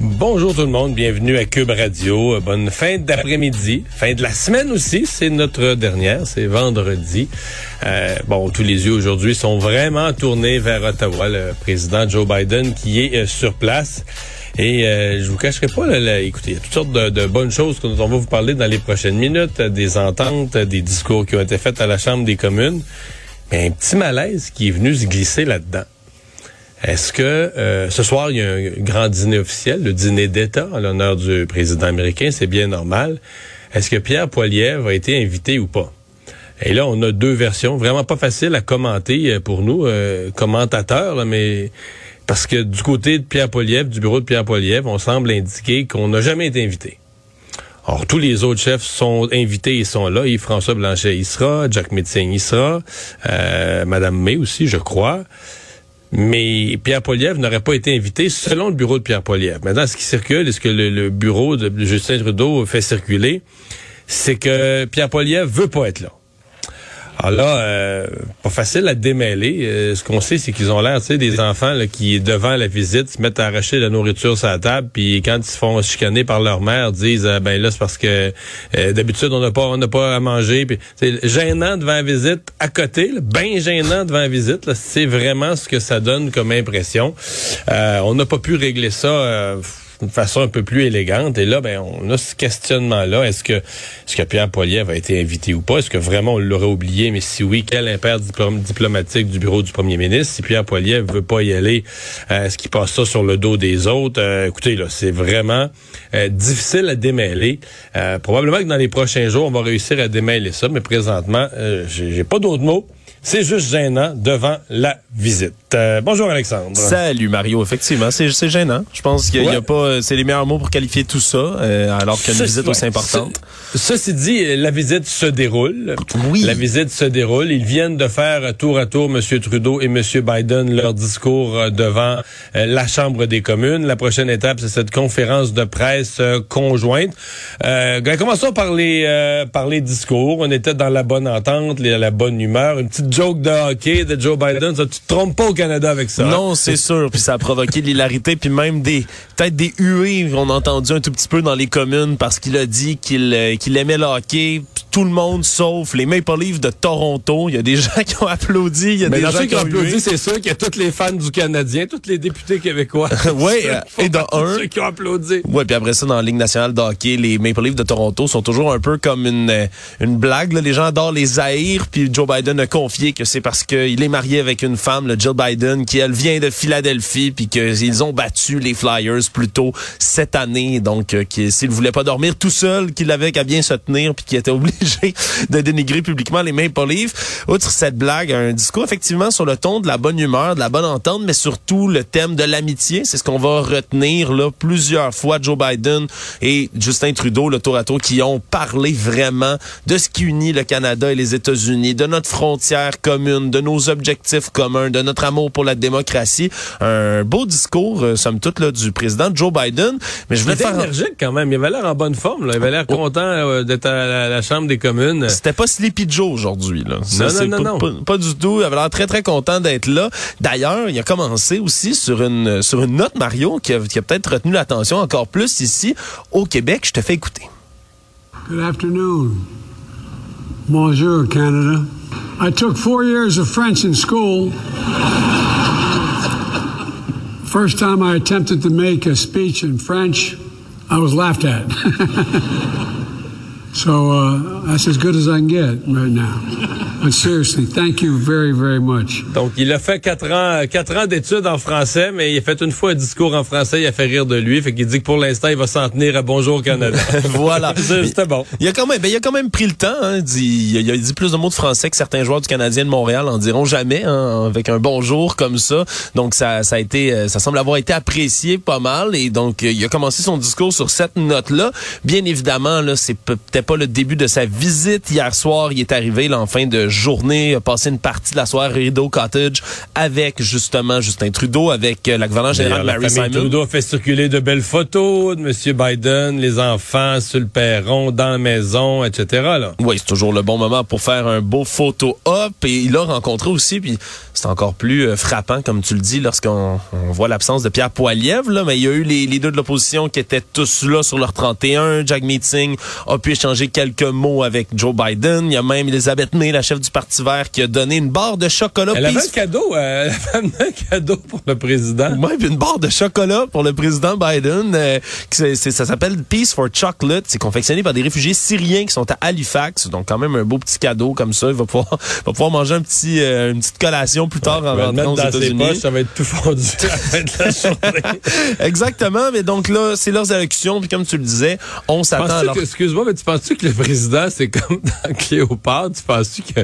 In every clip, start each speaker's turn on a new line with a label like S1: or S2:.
S1: Bonjour tout le monde, bienvenue à Cube Radio. Bonne fin d'après-midi, fin de la semaine aussi, c'est notre dernière, c'est vendredi. Euh, bon, tous les yeux aujourd'hui sont vraiment tournés vers Ottawa, le président Joe Biden qui est euh, sur place. Et euh, je vous cacherai pas, écoutez, il y a toutes sortes de, bonnes choses dont on va vous parler dans les prochaines minutes, des ententes, des discours qui ont été faits à la Chambre des communes. Mais un petit malaise qui est venu se glisser là-dedans. Est-ce que euh, ce soir, il y a un grand dîner officiel, le dîner d'État à l'honneur du président américain, c'est bien normal. Est-ce que Pierre Poilievre a été invité ou pas? Et là, on a deux versions, vraiment pas faciles à commenter euh, pour nous, euh, commentateurs, mais parce que du côté de Pierre Poilievre, du bureau de Pierre Poilievre, on semble indiquer qu'on n'a jamais été invité. Or, tous les autres chefs sont invités, ils sont là. Yves-François Blanchet, il sera. Jack Metzing, il sera. Madame May aussi, je crois. Mais Pierre Poilievre n'aurait pas été invité selon le bureau de Pierre Poilievre. Maintenant, ce qui circule et ce que le, bureau de Justin Trudeau fait circuler, c'est que Pierre Poilievre veut pas être là. Alors là, euh, pas facile à démêler. Euh, ce qu'on sait, c'est qu'ils ont l'air, tu sais, des enfants là, qui, devant la visite, se mettent à arracher la nourriture sur la table, puis quand ils se font chicaner par leur mère, disent euh, ben là c'est parce que d'habitude on n'a pas on n'a pas à manger. C'est gênant devant la visite, à côté, bien gênant devant la visite. C'est vraiment ce que ça donne comme impression. on n'a pas pu régler ça d'une façon un peu plus élégante. Et là, ben, on a ce questionnement-là. Est-ce que, est-ce que Pierre Poilievre a été invité ou pas? Est-ce que vraiment on l'aurait oublié? Mais si oui, quel impair diplomatique du bureau du premier ministre? Si Pierre Poilievre veut pas y aller, euh, est-ce qu'il passe ça sur le dos des autres? Euh, écoutez, là, c'est vraiment euh, difficile à démêler. probablement que dans les prochains jours, on va réussir à démêler ça, mais présentement, j'ai pas d'autres mots. C'est juste gênant devant la visite. Euh, bonjour Alexandre.
S2: Salut Mario. Effectivement, c'est gênant. Je pense qu'il n'y a pas, c'est les meilleurs mots pour qualifier tout ça, euh, alors qu'une visite aussi importante.
S1: ceci dit, la visite se déroule. Oui. La visite se déroule. Ils viennent de faire tour à tour M. Trudeau et M. Biden leur discours euh, devant la Chambre des communes. La prochaine étape, c'est cette conférence de presse conjointe. Euh, commençons par les par les discours. On était dans la bonne entente, la bonne humeur. Une petite joke de hockey de Joe Biden. Ça, tu te trompes pas au Canada avec ça.
S2: Non, c'est sûr. Puis ça a provoqué l'hilarité, puis même des peut-être des huées. On a entendu un tout petit peu dans les communes parce qu'il a dit qu'il euh, qu'il aimait le hockey. Tout le monde, sauf les Maple Leafs de Toronto. Il y a des gens qui ont applaudi. Il y a
S1: Mais
S2: des gens
S1: qui ont applaudi, c'est sûr qu'il y a tous les fans du Canadien, tous les députés québécois.
S2: oui, et dans un.
S1: Ceux qui ont applaudi.
S2: Oui, puis après ça, dans la Ligue nationale de hockey, les Maple Leafs de Toronto sont toujours un peu comme une, euh, une blague. Les gens adorent les haïr, puis Joe Biden a confié que c'est parce qu'il est marié avec une femme, le Jill Biden, qui elle vient de Philadelphie, puis qu'ils ont battu les Flyers plus tôt cette année. Donc, euh, s'il voulait pas dormir tout seul, qu'il avait qu'à bien se tenir, puis qu'il était obligé de dénigrer publiquement les Maple Leafs. Outre cette blague, un discours effectivement sur le ton de la bonne humeur, de la bonne entente, mais surtout le thème de l'amitié. C'est ce qu'on va retenir là plusieurs fois. Joe Biden et Justin Trudeau, le tour à tour, qui ont parlé vraiment de ce qui unit le Canada et les États-Unis, de notre frontière commune, de nos objectifs communs, de notre amour pour la démocratie. Un beau discours, euh, somme toute, là, du président Joe Biden.
S1: Mais je voulais il était énergique quand même. Il avait l'air en bonne forme. Là. Il avait l'air oh. content euh, d'être à la, Chambre des communes.
S2: C'était pas Sleepy Joe aujourd'hui. Là.
S1: non, non, non,
S2: pas, Pas, du tout. Il avait l'air très, très content d'être là. D'ailleurs, il a commencé aussi sur une, sur une note, Mario, qui a, qui a peut-être retenu l'attention encore plus ici au Québec. Je te fais écouter.
S3: Good afternoon. Bonjour, Canada. I took four years of French in school. First time I attempted to make a speech in French, I was laughed at. so uh, that's as good as I can get right now. Uh, seriously, thank you very, very much.
S1: Donc, il a fait quatre ans, quatre ans d'études en français, mais il a fait une fois un discours en français, il a fait rire de lui. Fait qu'il dit que pour l'instant, il va s'en tenir à Bonjour Canada.
S2: voilà.
S1: C'était bon.
S2: Il a quand même, ben, il a quand même pris le temps. Hein, dit, il, a, dit plus de mots de français que certains joueurs du Canadien de Montréal en diront jamais, hein, avec un bonjour comme ça. Donc, ça, ça a été, euh, ça semble avoir été apprécié pas mal. Et donc, il a commencé son discours sur cette note-là. Bien évidemment, là, c'est peut-être pas le début de sa visite. Hier soir, il est arrivé là, en fin de journée, a passé une partie de la soirée Rideau Cottage avec justement Justin Trudeau, avec euh, la gouverneure générale Mary Simon.
S1: Trudeau fait circuler de belles photos de M. Biden, les enfants sur le perron, dans la maison, etc. Là.
S2: Oui, c'est toujours le bon moment pour faire un beau photo-op. Et il a rencontré aussi, puis c'est encore plus euh, frappant, comme tu le dis, lorsqu'on voit l'absence de Pierre Poilievre. Là, mais il y a eu les leaders de l'opposition qui étaient tous là sur leur 31. Jack Meeting a pu échanger quelques mots avec Joe Biden. Il y a même Elisabeth May, la chef du Parti vert, qui a donné une barre de chocolat.
S1: Elle avait un cadeau, euh, elle avait un cadeau pour le président.
S2: Oui, une barre de chocolat pour le président Biden. Euh, c'est, ça s'appelle Peace for Chocolate. C'est confectionné par des réfugiés syriens qui sont à Halifax. Donc quand même un beau petit cadeau comme ça. Il va pouvoir, va pouvoir manger un petit, euh, une petite collation plus tard en rentrant aux États-Unis.
S1: Ça va être tout fondu à la journée.
S2: Exactement. Mais donc là, c'est leurs élections. Puis comme tu le disais, on s'attend.
S1: Alors... Excuse-moi, mais tu penses-tu que le président, c'est comme dans Cléopâtre? Tu penses-tu que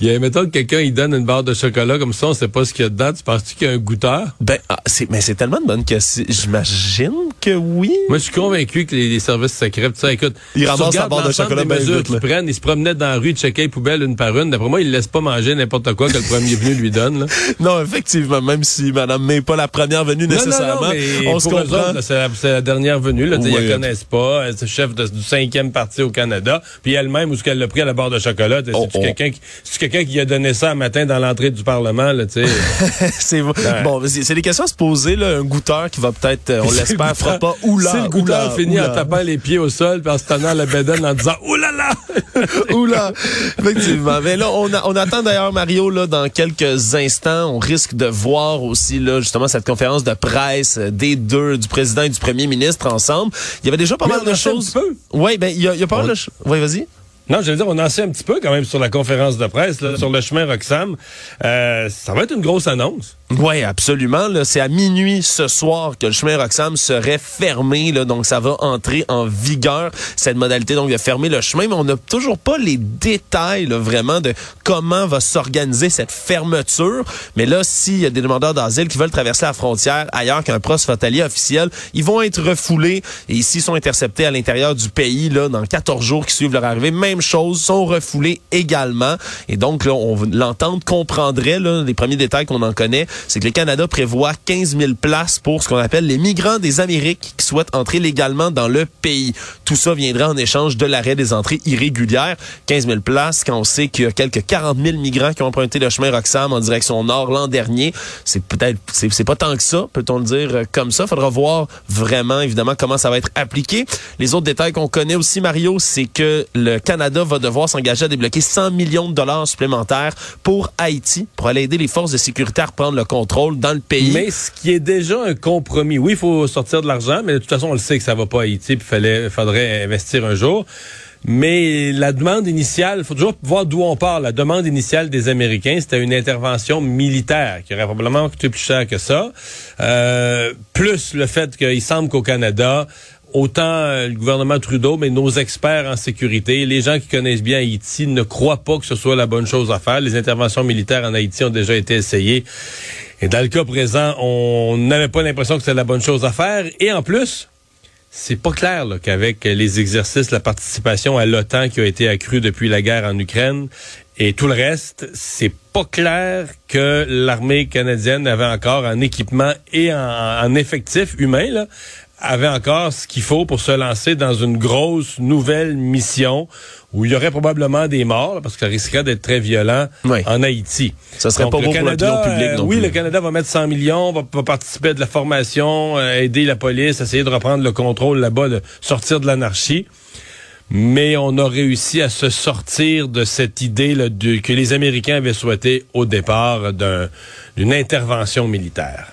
S1: il y a, mettons, quelqu'un, il donne une barre de chocolat comme ça, on sait pas ce qu'il y a dedans. Tu penses-tu qu'il y a un goûteur?
S2: Ben, ah, c'est, mais c'est tellement de bonne que j'imagine que oui.
S1: Moi, je suis convaincu que les, services secrets, tu sais, écoute,
S2: ils ramassent la barre de chocolat
S1: des mesures qu'ils prennent, ils se promenaient dans la rue, checkaient les poubelles une par une. D'après moi, ils laissent pas manger n'importe quoi que le premier venu lui donne, là.
S2: Non, effectivement, même si Madame n'est pas la première venue nécessairement,
S1: on se comprend. C'est la, dernière venue, là. Oui, ils la connaissent pas. C'est chef du cinquième parti au Canada. Puis elle-même, où ce qu'elle l'a pris à la barre de chocolat, c'est oh, oh. quelqu'un qui, quelqu'un qui a donné ça un matin dans l'entrée du Parlement, là, tu sais?
S2: c'est bon, c'est des questions à se poser, là. Un goûteur qui va peut-être, euh, on l'espère, fera pas oula.
S1: Si le goûteur finit en tapant les pieds au sol, puis en se tenant la bédaine en disant oulala!
S2: oula! Effectivement. Mais là, on, on attend d'ailleurs, Mario, là, dans quelques instants, on risque de voir aussi, là, justement, cette conférence de presse des deux, du président et du premier ministre ensemble. Il y avait déjà pas mal de choses. Oui, ben, il y a, y a pas mal de choses. Oui, vas-y.
S1: Non, je veux dire, on en sait un petit peu quand même sur la conférence de presse, sur le chemin Roxham. Euh, ça va être une grosse annonce.
S2: Oui, absolument. C'est à minuit ce soir que le chemin Roxham serait fermé. Donc, ça va entrer en vigueur, cette modalité donc de fermer le chemin. Mais on n'a toujours pas les détails vraiment de comment va s'organiser cette fermeture. Mais là, s'il y a des demandeurs d'asile qui veulent traverser la frontière ailleurs qu'un frontalier officiel, ils vont être refoulés. Et s'ils sont interceptés à l'intérieur du pays, dans 14 jours qui suivent leur arrivée, chose, sont refoulés également. Et donc, là, on l'entente comprendrait, là, les premiers détails qu'on en connaît, c'est que le Canada prévoit 15 000 places pour ce qu'on appelle les migrants des Amériques qui souhaitent entrer légalement dans le pays. Tout ça viendra en échange de l'arrêt des entrées irrégulières. 15 000 places quand on sait qu'il y a quelques 40 000 migrants qui ont emprunté le chemin Roxham en direction nord l'an dernier. C'est peut-être, c'est pas tant que ça, peut-on le dire euh, comme ça. Faudra voir vraiment, évidemment, comment ça va être appliqué. Les autres détails qu'on connaît aussi, Mario, c'est que le Canada va devoir s'engager à débloquer 100 millions de dollars supplémentaires pour Haïti, pour aller aider les forces de sécurité à reprendre le contrôle dans le pays.
S1: Mais ce qui est déjà un compromis. Oui, il faut sortir de l'argent, mais de toute façon, on le sait que ça va pas à Haïti, puis fallait, faudrait investir un jour. Mais la demande initiale, il faut toujours voir d'où on part. La demande initiale des Américains, c'était une intervention militaire qui aurait probablement coûté plus cher que ça. Euh, plus le fait qu'il semble qu'au Canada, autant euh, le gouvernement Trudeau, mais nos experts en sécurité, les gens qui connaissent bien Haïti ne croient pas que ce soit la bonne chose à faire. Les interventions militaires en Haïti ont déjà été essayées. Et dans le cas présent, on n'avait pas l'impression que c'était la bonne chose à faire. Et en plus, c'est pas clair qu'avec les exercices, la participation à l'OTAN qui a été accrue depuis la guerre en Ukraine et tout le reste, c'est pas clair que l'armée canadienne avait encore un équipement et en, effectif humain avait encore ce qu'il faut pour se lancer dans une grosse nouvelle mission où il y aurait probablement des morts, parce que ça risquerait d'être très violent en Haïti.
S2: Ça serait pas bon Canada, pour public
S1: euh, Oui, le Canada va mettre 100 millions, va, participer à de la formation, euh, aider la police, essayer de reprendre le contrôle là-bas, de sortir de l'anarchie. Mais on a réussi à se sortir de cette idée là, de, que les Américains avaient souhaité au départ d'une intervention militaire.